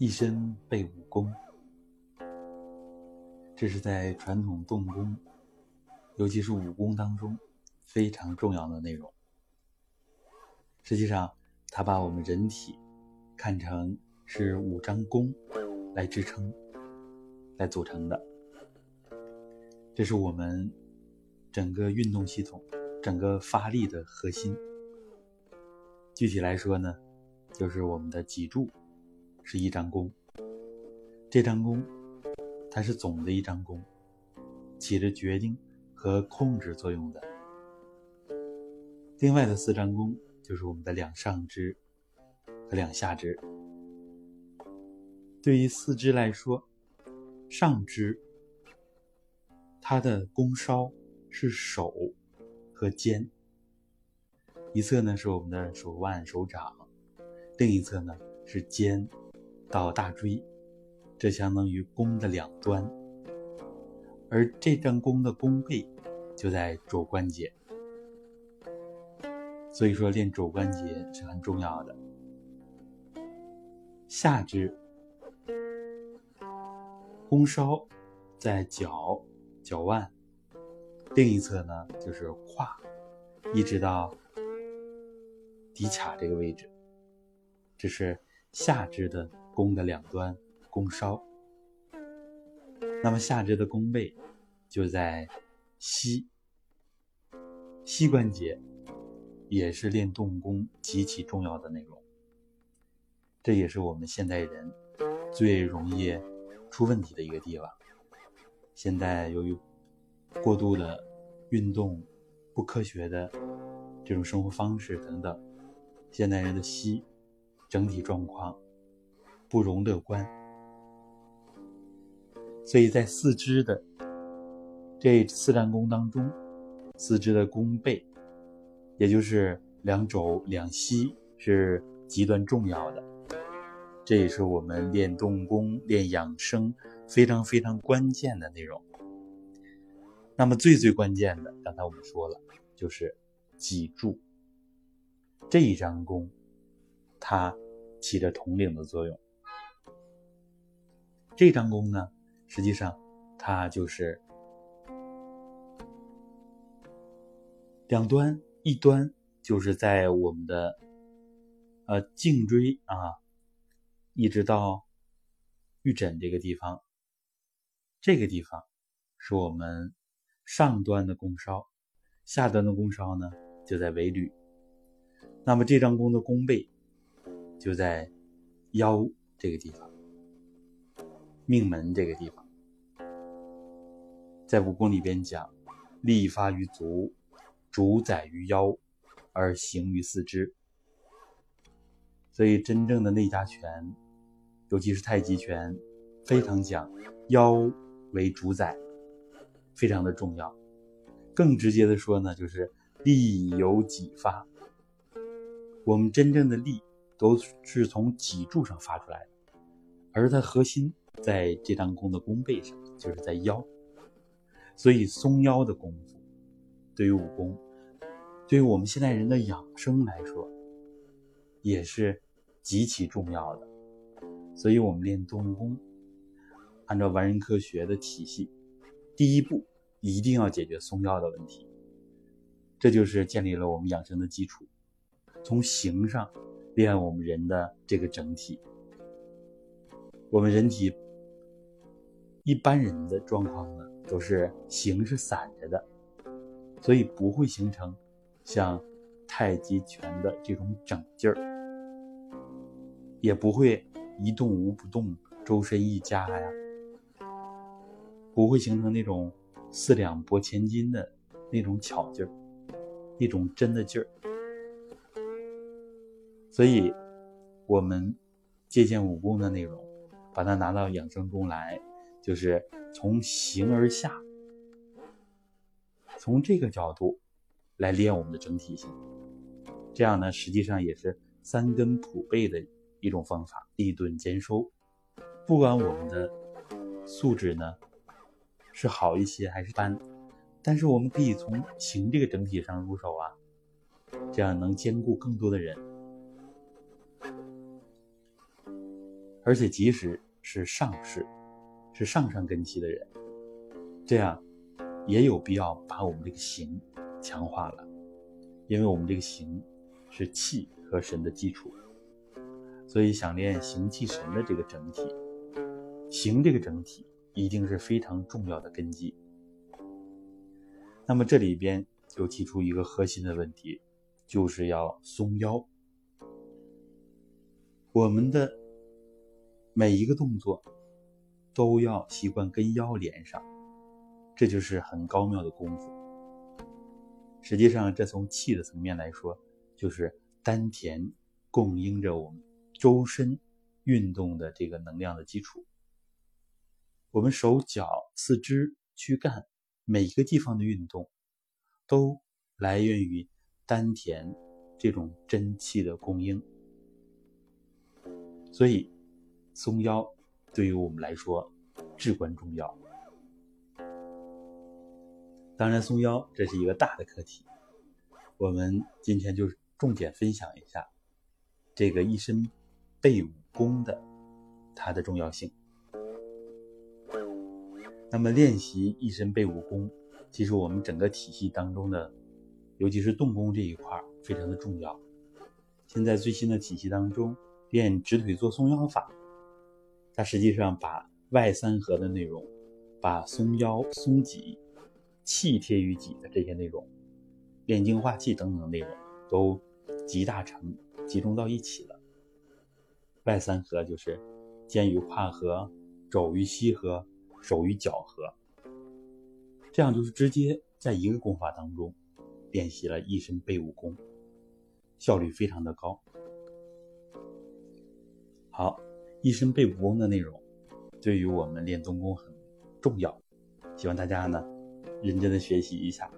一身背武功，这是在传统动功，尤其是武功当中非常重要的内容。实际上，它把我们人体看成是五张弓来支撑、来组成的，这是我们整个运动系统、整个发力的核心。具体来说呢，就是我们的脊柱是一张弓，这张弓它是总的一张弓，起着决定和控制作用的。另外的四张弓就是我们的两上肢和两下肢。对于四肢来说，上肢它的弓梢是手和肩。一侧呢是我们的手腕、手掌，另一侧呢是肩到大椎，这相当于弓的两端。而这张弓的弓背就在肘关节，所以说练肘关节是很重要的。下肢弓梢在脚、脚腕，另一侧呢就是胯，一直到。骶髂这个位置，这是下肢的弓的两端，弓梢。那么下肢的弓背就在膝，膝关节也是练动功极其重要的内容。这也是我们现代人最容易出问题的一个地方。现在由于过度的运动、不科学的这种生活方式等等。现代人的膝整体状况不容乐观，所以在四肢的这四战功当中，四肢的弓背，也就是两肘两膝是极端重要的。这也是我们练动功、练养生非常非常关键的内容。那么最最关键的，刚才我们说了，就是脊柱。这一张弓，它起着统领的作用。这张弓呢，实际上它就是两端，一端就是在我们的呃颈椎啊，一直到玉枕这个地方，这个地方是我们上端的弓梢，下端的弓梢呢就在尾闾。那么这张弓的弓背就在腰这个地方，命门这个地方，在武功里边讲，力发于足，主宰于腰，而行于四肢。所以真正的内家拳，尤其是太极拳，非常讲腰为主宰，非常的重要。更直接的说呢，就是力由己发。我们真正的力都是从脊柱上发出来的，而它核心在这张弓的弓背上，就是在腰。所以松腰的功夫，对于武功，对于我们现代人的养生来说，也是极其重要的。所以我们练动功，按照完人科学的体系，第一步一定要解决松腰的问题，这就是建立了我们养生的基础。从形上练我们人的这个整体，我们人体一般人的状况呢，都是形是散着的，所以不会形成像太极拳的这种整劲儿，也不会一动无不动、周身一家呀，不会形成那种四两拨千斤的那种巧劲儿，那种真的劲儿。所以，我们借鉴武功的内容，把它拿到养生中来，就是从形而下，从这个角度来练我们的整体性。这样呢，实际上也是三根普背的一种方法，立顿兼收。不管我们的素质呢是好一些还是般，但是我们可以从形这个整体上入手啊，这样能兼顾更多的人。而且即使是上士，是上上根基的人，这样也有必要把我们这个形强化了，因为我们这个形是气和神的基础，所以想练形气神的这个整体，形这个整体一定是非常重要的根基。那么这里边就提出一个核心的问题，就是要松腰。我们的每一个动作都要习惯跟腰连上，这就是很高妙的功夫。实际上，这从气的层面来说，就是丹田供应着我们周身运动的这个能量的基础。我们手脚、四肢、躯干每一个地方的运动，都来源于丹田这种真气的供应。所以，松腰对于我们来说至关重要。当然，松腰这是一个大的课题，我们今天就重点分享一下这个一身背武功的它的重要性。那么，练习一身背武功，其实我们整个体系当中的，尤其是动功这一块非常的重要。现在最新的体系当中。练直腿坐松腰法，它实际上把外三合的内容，把松腰、松脊、气贴于脊的这些内容，炼精化气等等内容，都集大成，集中到一起了。外三合就是肩与胯合，肘与膝合，手与脚合，这样就是直接在一个功法当中练习了一身背武功，效率非常的高。好，一身背武功的内容，对于我们练宗功很重要，希望大家呢认真的学习一下。